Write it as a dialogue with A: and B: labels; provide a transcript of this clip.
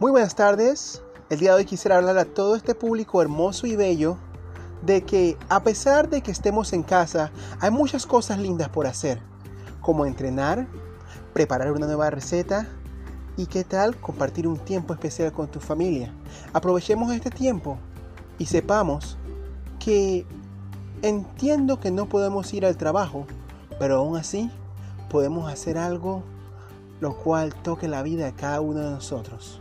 A: Muy buenas tardes. El día de hoy quisiera hablar a todo este público hermoso y bello de que a pesar de que estemos en casa, hay muchas cosas lindas por hacer, como entrenar, preparar una nueva receta y qué tal compartir un tiempo especial con tu familia. Aprovechemos este tiempo y sepamos que entiendo que no podemos ir al trabajo, pero aún así podemos hacer algo lo cual toque la vida de cada uno de nosotros.